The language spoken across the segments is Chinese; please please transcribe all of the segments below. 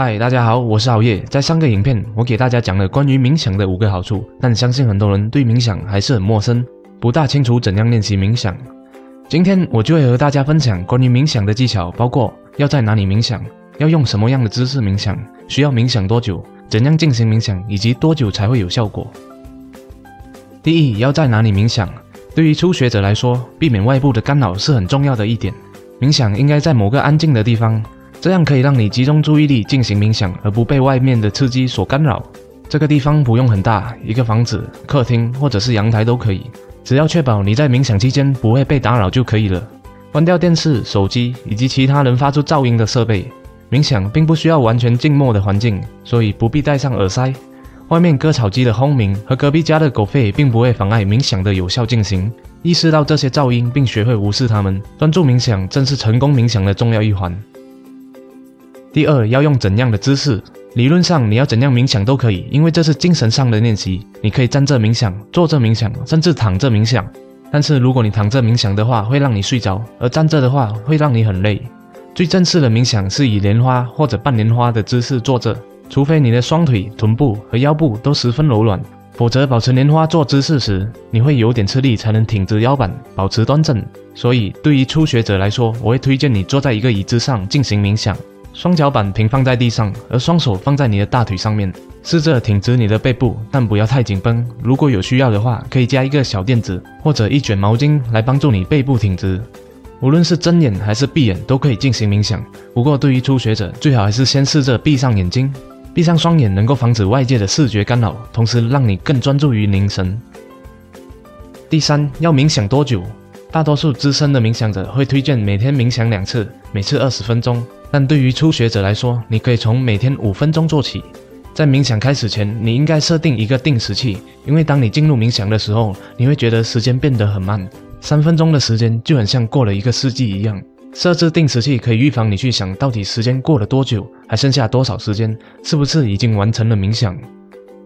嗨，大家好，我是熬夜。在上个影片，我给大家讲了关于冥想的五个好处，但相信很多人对冥想还是很陌生，不大清楚怎样练习冥想。今天我就会和大家分享关于冥想的技巧，包括要在哪里冥想，要用什么样的姿势冥想，需要冥想多久，怎样进行冥想，以及多久才会有效果。第一，要在哪里冥想？对于初学者来说，避免外部的干扰是很重要的一点。冥想应该在某个安静的地方。这样可以让你集中注意力进行冥想，而不被外面的刺激所干扰。这个地方不用很大，一个房子、客厅或者是阳台都可以，只要确保你在冥想期间不会被打扰就可以了。关掉电视、手机以及其他能发出噪音的设备。冥想并不需要完全静默的环境，所以不必戴上耳塞。外面割草机的轰鸣和隔壁家的狗吠并不会妨碍冥想的有效进行。意识到这些噪音并学会无视它们，专注冥想正是成功冥想的重要一环。第二，要用怎样的姿势？理论上，你要怎样冥想都可以，因为这是精神上的练习。你可以站着冥想，坐着冥想，甚至躺着冥想。但是，如果你躺着冥想的话，会让你睡着；而站着的话，会让你很累。最正式的冥想是以莲花或者半莲花的姿势坐着，除非你的双腿、臀部和腰部都十分柔软，否则保持莲花坐姿势时，你会有点吃力才能挺直腰板，保持端正。所以，对于初学者来说，我会推荐你坐在一个椅子上进行冥想。双脚板平放在地上，而双手放在你的大腿上面，试着挺直你的背部，但不要太紧绷。如果有需要的话，可以加一个小垫子或者一卷毛巾来帮助你背部挺直。无论是睁眼还是闭眼，都可以进行冥想。不过对于初学者，最好还是先试着闭上眼睛。闭上双眼能够防止外界的视觉干扰，同时让你更专注于凝神。第三，要冥想多久？大多数资深的冥想者会推荐每天冥想两次，每次二十分钟。但对于初学者来说，你可以从每天五分钟做起。在冥想开始前，你应该设定一个定时器，因为当你进入冥想的时候，你会觉得时间变得很慢，三分钟的时间就很像过了一个世纪一样。设置定时器可以预防你去想到底时间过了多久，还剩下多少时间，是不是已经完成了冥想。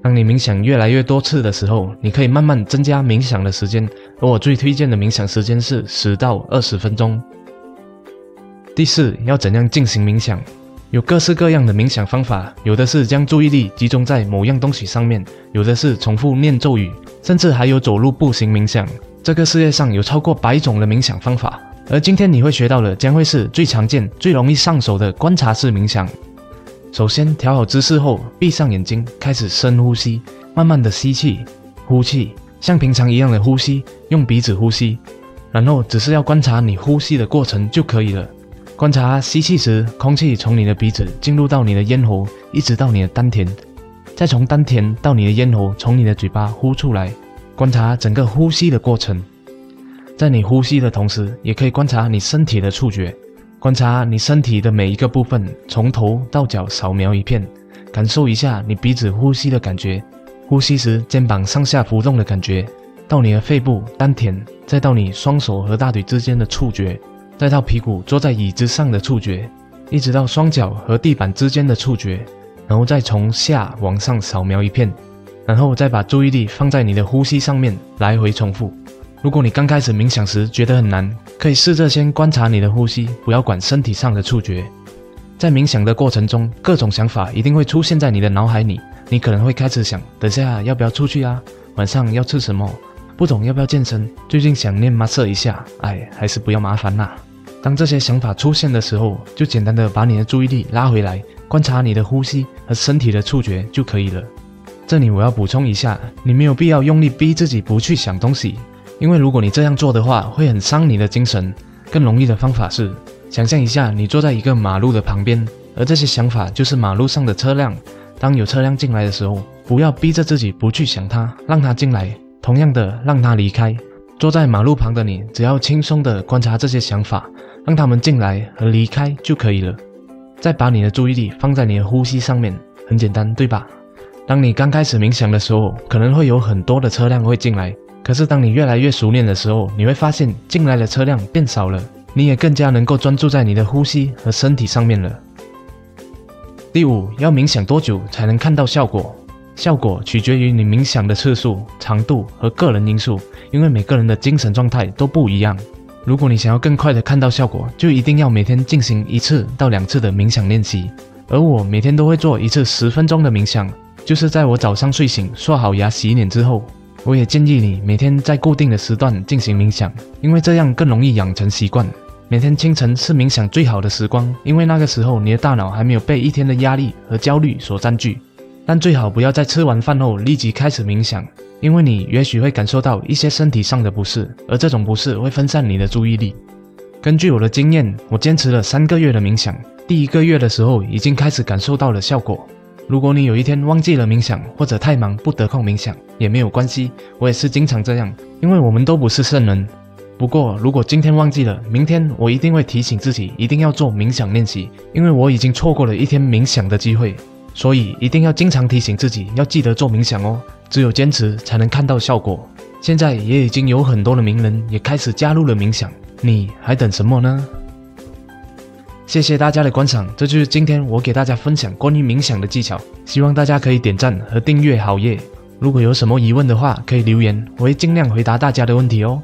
当你冥想越来越多次的时候，你可以慢慢增加冥想的时间，而我最推荐的冥想时间是十到二十分钟。第四，要怎样进行冥想？有各式各样的冥想方法，有的是将注意力集中在某样东西上面，有的是重复念咒语，甚至还有走路步行冥想。这个世界上有超过百种的冥想方法，而今天你会学到的将会是最常见、最容易上手的观察式冥想。首先调好姿势后，闭上眼睛，开始深呼吸，慢慢的吸气、呼气，像平常一样的呼吸，用鼻子呼吸，然后只是要观察你呼吸的过程就可以了。观察吸气时，空气从你的鼻子进入到你的咽喉，一直到你的丹田，再从丹田到你的咽喉，从你的嘴巴呼出来。观察整个呼吸的过程，在你呼吸的同时，也可以观察你身体的触觉。观察你身体的每一个部分，从头到脚扫描一片，感受一下你鼻子呼吸的感觉，呼吸时肩膀上下浮动的感觉，到你的肺部、丹田，再到你双手和大腿之间的触觉，再到屁股坐在椅子上的触觉，一直到双脚和地板之间的触觉，然后再从下往上扫描一片，然后再把注意力放在你的呼吸上面，来回重复。如果你刚开始冥想时觉得很难，可以试着先观察你的呼吸，不要管身体上的触觉。在冥想的过程中，各种想法一定会出现在你的脑海里。你可能会开始想：等下要不要出去啊？晚上要吃什么？不懂要不要健身？最近想念马射一下？哎，还是不要麻烦啦。当这些想法出现的时候，就简单的把你的注意力拉回来，观察你的呼吸和身体的触觉就可以了。这里我要补充一下，你没有必要用力逼自己不去想东西。因为如果你这样做的话，会很伤你的精神。更容易的方法是，想象一下你坐在一个马路的旁边，而这些想法就是马路上的车辆。当有车辆进来的时候，不要逼着自己不去想它，让它进来。同样的，让它离开。坐在马路旁的你，只要轻松地观察这些想法，让他们进来和离开就可以了。再把你的注意力放在你的呼吸上面，很简单，对吧？当你刚开始冥想的时候，可能会有很多的车辆会进来。可是，当你越来越熟练的时候，你会发现进来的车辆变少了，你也更加能够专注在你的呼吸和身体上面了。第五，要冥想多久才能看到效果？效果取决于你冥想的次数、长度和个人因素，因为每个人的精神状态都不一样。如果你想要更快的看到效果，就一定要每天进行一次到两次的冥想练习。而我每天都会做一次十分钟的冥想，就是在我早上睡醒、刷好牙、洗脸之后。我也建议你每天在固定的时段进行冥想，因为这样更容易养成习惯。每天清晨是冥想最好的时光，因为那个时候你的大脑还没有被一天的压力和焦虑所占据。但最好不要在吃完饭后立即开始冥想，因为你也许会感受到一些身体上的不适，而这种不适会分散你的注意力。根据我的经验，我坚持了三个月的冥想，第一个月的时候已经开始感受到了效果。如果你有一天忘记了冥想，或者太忙不得空冥想，也没有关系，我也是经常这样，因为我们都不是圣人。不过，如果今天忘记了，明天我一定会提醒自己一定要做冥想练习，因为我已经错过了一天冥想的机会，所以一定要经常提醒自己要记得做冥想哦。只有坚持才能看到效果。现在也已经有很多的名人也开始加入了冥想，你还等什么呢？谢谢大家的观赏，这就是今天我给大家分享关于冥想的技巧。希望大家可以点赞和订阅好耶。如果有什么疑问的话，可以留言，我会尽量回答大家的问题哦。